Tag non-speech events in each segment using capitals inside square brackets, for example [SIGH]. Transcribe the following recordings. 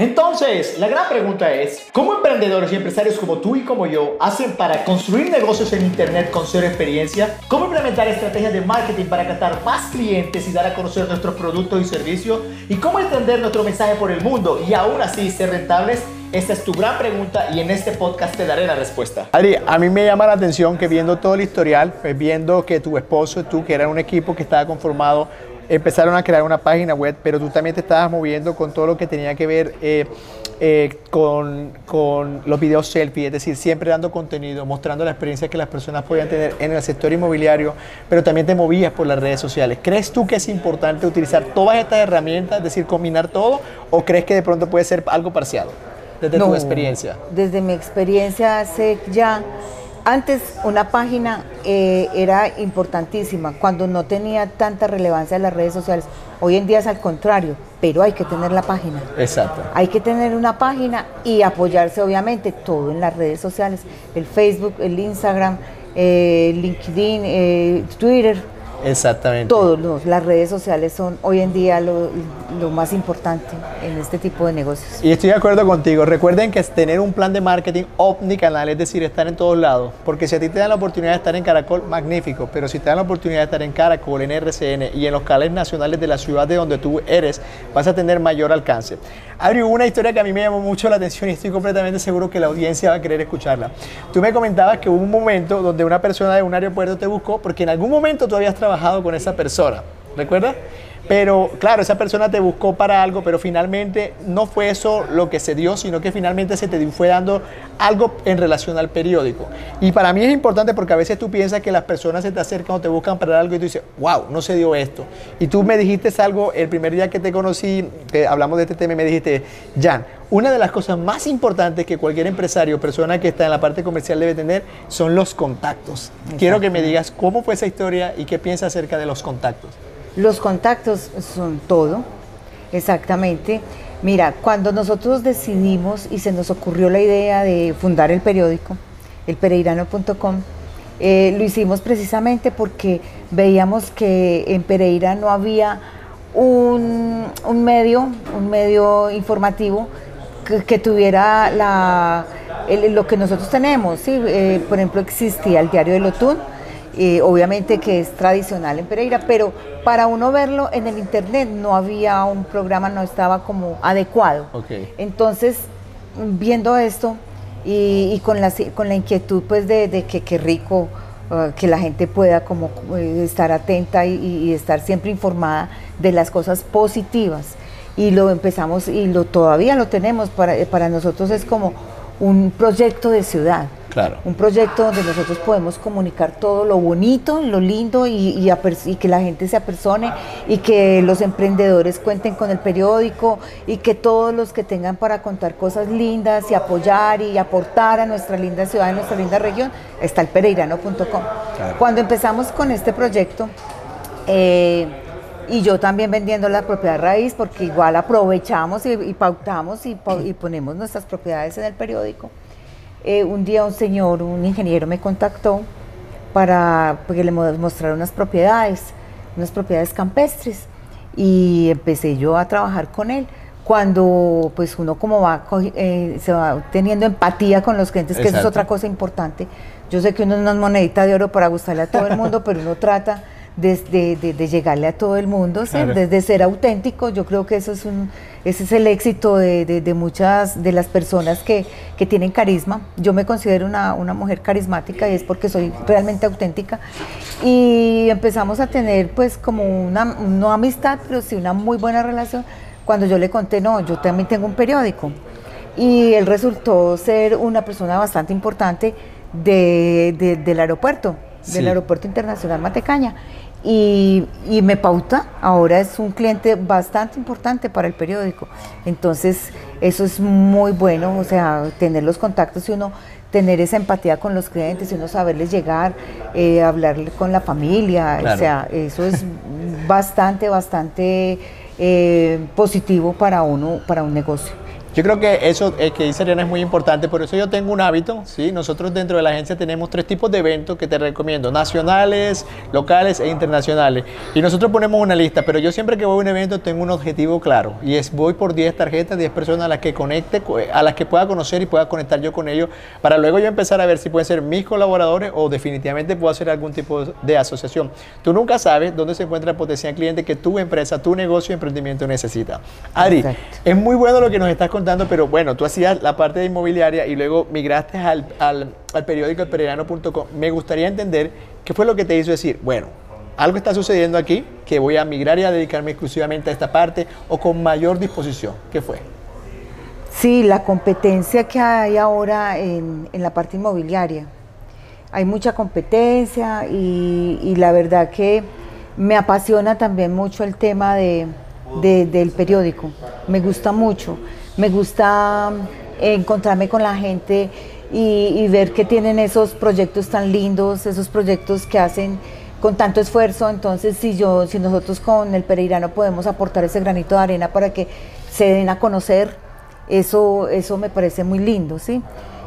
Entonces, la gran pregunta es, ¿cómo emprendedores y empresarios como tú y como yo hacen para construir negocios en Internet con cero experiencia? ¿Cómo implementar estrategias de marketing para captar más clientes y dar a conocer nuestros productos y servicios? ¿Y cómo entender nuestro mensaje por el mundo y aún así ser rentables? Esta es tu gran pregunta y en este podcast te daré la respuesta. Adri, a mí me llama la atención que viendo todo el historial, pues viendo que tu esposo y tú, que era un equipo que estaba conformado empezaron a crear una página web, pero tú también te estabas moviendo con todo lo que tenía que ver eh, eh, con, con, los videos selfie, es decir, siempre dando contenido, mostrando la experiencia que las personas podían tener en el sector inmobiliario, pero también te movías por las redes sociales. ¿Crees tú que es importante utilizar todas estas herramientas, es decir, combinar todo, o crees que de pronto puede ser algo parcial desde tu experiencia? Desde mi experiencia sé ya antes una página eh, era importantísima cuando no tenía tanta relevancia en las redes sociales. Hoy en día es al contrario, pero hay que tener la página. Exacto. Hay que tener una página y apoyarse obviamente todo en las redes sociales, el Facebook, el Instagram, eh, LinkedIn, eh, Twitter Exactamente. Todos las redes sociales son hoy en día lo, más importante en este tipo de negocios. Y estoy de acuerdo contigo. Recuerden que es tener un plan de marketing omnicanal, es decir, estar en todos lados. Porque si a ti te dan la oportunidad de estar en Caracol, magnífico. Pero si te dan la oportunidad de estar en Caracol, en RCN y en los canales nacionales de la ciudad de donde tú eres, vas a tener mayor alcance. Hubo una historia que a mí me llamó mucho la atención y estoy completamente seguro que la audiencia va a querer escucharla. Tú me comentabas que hubo un momento donde una persona de un aeropuerto te buscó porque en algún momento tú habías trabajado con esa persona. ¿Recuerdas? Pero claro, esa persona te buscó para algo, pero finalmente no fue eso lo que se dio, sino que finalmente se te fue dando algo en relación al periódico. Y para mí es importante porque a veces tú piensas que las personas se te acercan o te buscan para algo y tú dices, wow, no se dio esto. Y tú me dijiste algo el primer día que te conocí, que hablamos de este tema, y me dijiste, Jan, una de las cosas más importantes que cualquier empresario o persona que está en la parte comercial debe tener son los contactos. Quiero que me digas cómo fue esa historia y qué piensas acerca de los contactos. Los contactos son todo, exactamente. Mira, cuando nosotros decidimos y se nos ocurrió la idea de fundar el periódico, el pereirano.com, eh, lo hicimos precisamente porque veíamos que en Pereira no había un, medio, un medio informativo que, tuviera la, lo que nosotros tenemos. ¿sí? Eh, por ejemplo, existía el diario de Lotún, eh, obviamente que es tradicional en Pereira, pero para uno verlo en el internet no había un programa, no estaba como adecuado. Entonces, viendo esto y, con, la, con la inquietud pues de, que qué rico uh, que la gente pueda como eh, estar atenta y, estar siempre informada de las cosas positivas. Y lo empezamos y lo todavía lo tenemos, para, para nosotros es como un proyecto de ciudad. Claro. Un proyecto donde nosotros podemos comunicar todo lo bonito, lo lindo y, que la gente se apersone y que los emprendedores cuenten con el periódico y que todos los que tengan para contar cosas lindas y apoyar y aportar a nuestra linda ciudad, a nuestra linda región, está el pereirano.com. Cuando empezamos con este proyecto, eh, y yo también vendiendo la propiedad raíz, porque igual aprovechamos y, pautamos y, ponemos nuestras propiedades en el periódico. Eh, un día un señor, un ingeniero me contactó para que le mostrara unas propiedades, unas propiedades campestres y empecé yo a trabajar con él. Cuando pues uno como va, eh, se va teniendo empatía con los clientes, que eso es otra cosa importante. Yo sé que uno no es monedita de oro para gustarle a todo el mundo, pero uno trata de, llegarle a todo el mundo, desde ser auténtico. Yo creo que eso es un, ese es el éxito de, muchas de las personas que, tienen carisma. Yo me considero una, mujer carismática y es porque soy realmente auténtica. Y empezamos a tener pues como una, no amistad, pero sí una muy buena relación. Cuando yo le conté, no, yo también tengo un periódico. Y él resultó ser una persona bastante importante del aeropuerto, del Aeropuerto Internacional Matecaña y, me pauta, ahora es un cliente bastante importante para el periódico. Entonces, eso es muy bueno, o sea, tener los contactos y uno tener esa empatía con los clientes y uno saberles llegar, eh, hablarle con la familia, o sea, eso es bastante, bastante eh, positivo para uno, para un negocio. Yo creo que eso eh, que dice Ariana es muy importante, por eso yo tengo un hábito, ¿sí? Nosotros dentro de la agencia tenemos tres tipos de eventos que te recomiendo, nacionales, locales e internacionales. Y nosotros ponemos una lista, pero yo siempre que voy a un evento tengo un objetivo claro y es voy por 10 tarjetas, 10 personas a las que conecte, a las que pueda conocer y pueda conectar yo con ellos, para luego yo empezar a ver si pueden ser mis colaboradores o definitivamente puedo hacer algún tipo de asociación. Tú nunca sabes dónde se encuentra el potencial cliente que tu empresa, tu negocio, emprendimiento necesita. Ari, es muy bueno lo que nos estás contando pero bueno, tú hacías la parte de inmobiliaria y luego migraste al, al, al periódico elpererano.com. Me gustaría entender qué fue lo que te hizo decir, bueno, algo está sucediendo aquí, que voy a migrar y a dedicarme exclusivamente a esta parte o con mayor disposición. ¿Qué fue? Sí, la competencia que hay ahora en, en la parte inmobiliaria. Hay mucha competencia y, la verdad que me apasiona también mucho el tema de, del periódico. Me gusta mucho me gusta encontrarme con la gente y, ver que tienen esos proyectos tan lindos, esos proyectos que hacen con tanto esfuerzo. Entonces, si yo, si nosotros con el Pereirano podemos aportar ese granito de arena para que se den a conocer, eso, eso me parece muy lindo, ¿sí?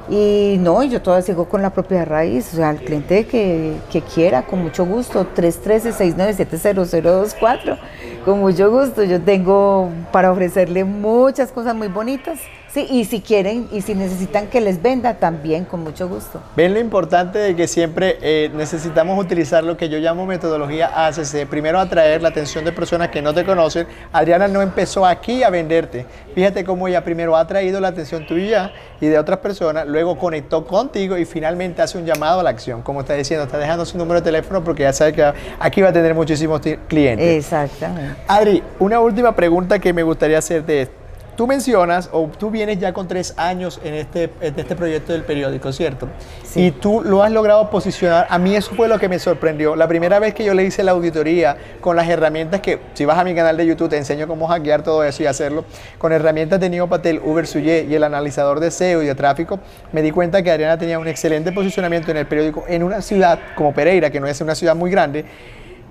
Y no, yo todavía sigo con la propiedad raíz, o sea, al cliente que, que quiera, con mucho gusto, 313-697-0024, con mucho gusto. Yo tengo para ofrecerle muchas cosas muy bonitas Sí, y si quieren y si necesitan que les venda, también con mucho gusto. Ven lo importante de que siempre eh, necesitamos utilizar lo que yo llamo metodología ACC. Primero atraer la atención de personas que no te conocen. Adriana no empezó aquí a venderte. Fíjate cómo ella primero ha traído la atención tuya y de otras personas, luego conectó contigo y finalmente hace un llamado a la acción. Como está diciendo, está dejando su número de teléfono porque ya sabe que aquí va a tener muchísimos clientes. Exactamente. Adri, una última pregunta que me gustaría hacerte es, Tú mencionas, o tú vienes ya con tres años en este, en este proyecto del periódico, ¿cierto? Sí. Y tú lo has logrado posicionar. A mí eso fue lo que me sorprendió. La primera vez que yo le hice la auditoría con las herramientas que, si vas a mi canal de YouTube, te enseño cómo hackear todo eso y hacerlo. Con herramientas de Neopatel, Uber Suye y el analizador de SEO y de tráfico, me di cuenta que Adriana tenía un excelente posicionamiento en el periódico en una ciudad como Pereira, que no es una ciudad muy grande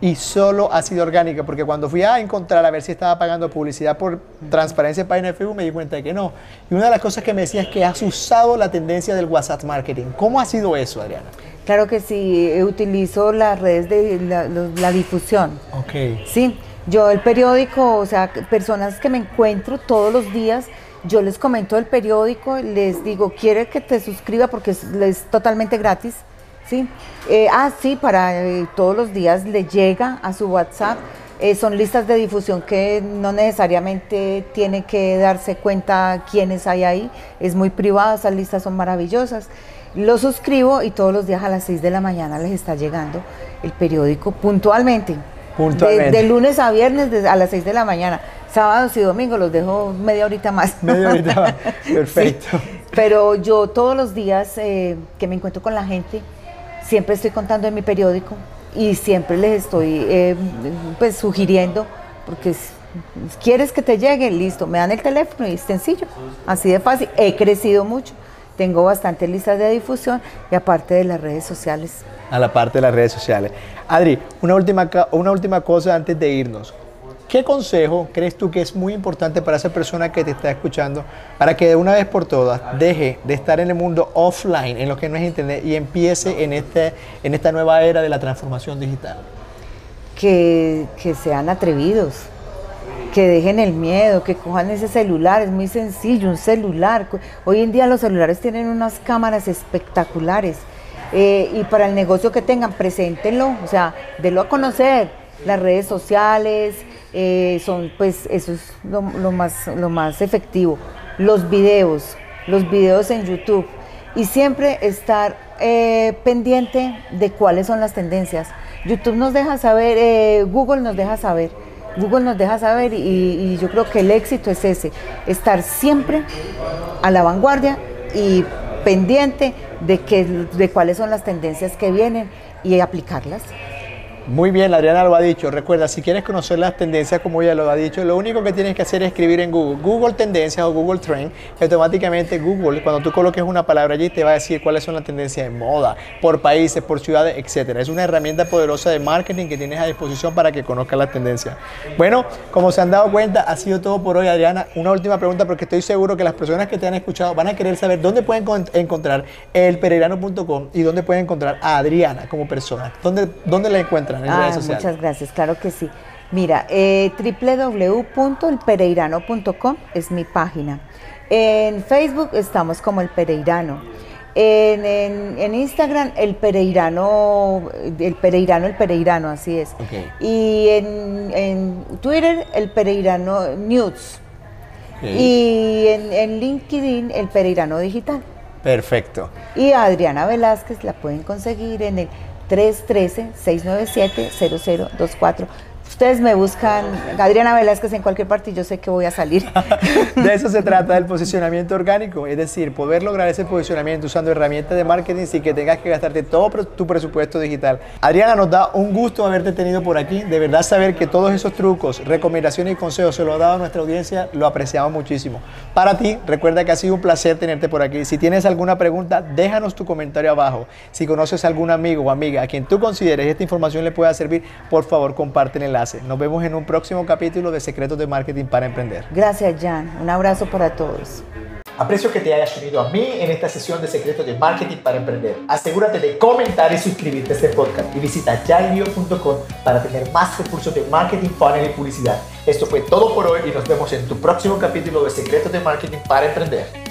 y solo ha sido orgánica, porque cuando fui a encontrar a ver si estaba pagando publicidad por transparencia en página de Facebook, me di cuenta de que no. Y una de las cosas que me decía es que has usado la tendencia del WhatsApp marketing. ¿Cómo ha sido eso, Adriana? Claro que sí, utilizo las redes de la, la difusión. Ok. Sí, yo el periódico, o sea, personas que me encuentro todos los días, yo les comento el periódico, les digo, quiere que te suscriba porque es, es totalmente gratis Sí, eh, ah, sí, para eh, todos los días le llega a su WhatsApp. Eh, son listas de difusión que no necesariamente tiene que darse cuenta quiénes hay ahí. Es muy privado, esas listas son maravillosas. Lo suscribo y todos los días a las 6 de la mañana les está llegando el periódico puntualmente. Puntualmente. De, de lunes a viernes a las 6 de la mañana. Sábados y domingos los dejo media horita más. Media horita [LAUGHS] más. Perfecto. Sí, pero yo todos los días que me encuentro con la gente, siempre estoy contando en mi periódico y siempre les estoy eh, pues sugiriendo, porque quieres que te llegue, listo, me dan el teléfono y es sencillo, así de fácil. He crecido mucho, tengo bastantes listas de difusión y aparte de las redes sociales. A la parte de las redes sociales. Adri, una última, una última cosa antes de irnos. ¿Qué consejo crees tú que es muy importante para esa persona que te está escuchando para que de una vez por todas deje de estar en el mundo offline, en lo que no es internet, y empiece en, este, en esta nueva era de la transformación digital? Que, sean atrevidos, que dejen el miedo, que cojan ese celular, es muy sencillo, un celular. Hoy en día los celulares tienen unas cámaras espectaculares eh, y para el negocio que tengan, preséntenlo, o sea, denlo a conocer, las redes sociales, eh, son pues eso es lo, más, lo más efectivo. Los videos, los videos en YouTube y siempre estar eh, pendiente de cuáles son las tendencias. YouTube nos deja saber, eh, Google nos deja saber, Google nos deja saber y, y, yo creo que el éxito es ese, estar siempre a la vanguardia y pendiente de, que, de cuáles son las tendencias que vienen y aplicarlas. Muy bien, Adriana lo ha dicho. Recuerda, si quieres conocer las tendencias como ella lo ha dicho, lo único que tienes que hacer es escribir en Google, Google Tendencias o Google Trend, automáticamente Google, cuando tú coloques una palabra allí, te va a decir cuáles son las tendencias de moda, por países, por ciudades, etc. Es una herramienta poderosa de marketing que tienes a disposición para que conozcas las tendencias. Bueno, como se han dado cuenta, ha sido todo por hoy, Adriana. Una última pregunta, porque estoy seguro que las personas que te han escuchado van a querer saber dónde pueden encontrar el peregrano.com y dónde pueden encontrar a Adriana como persona. ¿Dónde, dónde la encuentran en redes sociales? Muchas gracias, claro que sí. Mira, eh, www.elpereirano.com es mi página. En Facebook estamos como El Pereirano. En, Instagram, el Pereirano, el Pereirano, el Pereirano, así es. Y en, Twitter, el Pereirano News. Y en, en LinkedIn, el Pereirano Digital. Perfecto. Y a Adriana Velázquez la pueden conseguir en el 313-697-0024 Ustedes me buscan Adriana Velázquez en cualquier parte y yo sé que voy a salir. [LAUGHS] de eso se trata del posicionamiento orgánico, es decir, poder lograr ese posicionamiento usando herramientas de marketing sin que tengas que gastarte todo tu presupuesto digital. Adriana, nos da un gusto haberte tenido por aquí. De verdad saber que todos esos trucos, recomendaciones y consejos se los ha dado a nuestra audiencia, lo apreciamos muchísimo. Para ti, recuerda que ha sido un placer tenerte por aquí. Si tienes alguna pregunta, déjanos tu comentario abajo. Si conoces a algún amigo o amiga a quien tú consideres esta información le pueda servir, por favor comparte Nos vemos en un próximo capítulo de Secretos de Marketing para Emprender. Gracias, Jan. Un abrazo para todos. Aprecio que te hayas unido a mí en esta sesión de Secretos de Marketing para Emprender. Asegúrate de comentar y suscribirte a este podcast y visita jailio.com para tener más recursos de marketing, funnel y publicidad. Esto fue todo por hoy y nos vemos en tu próximo capítulo de Secretos de Marketing para Emprender.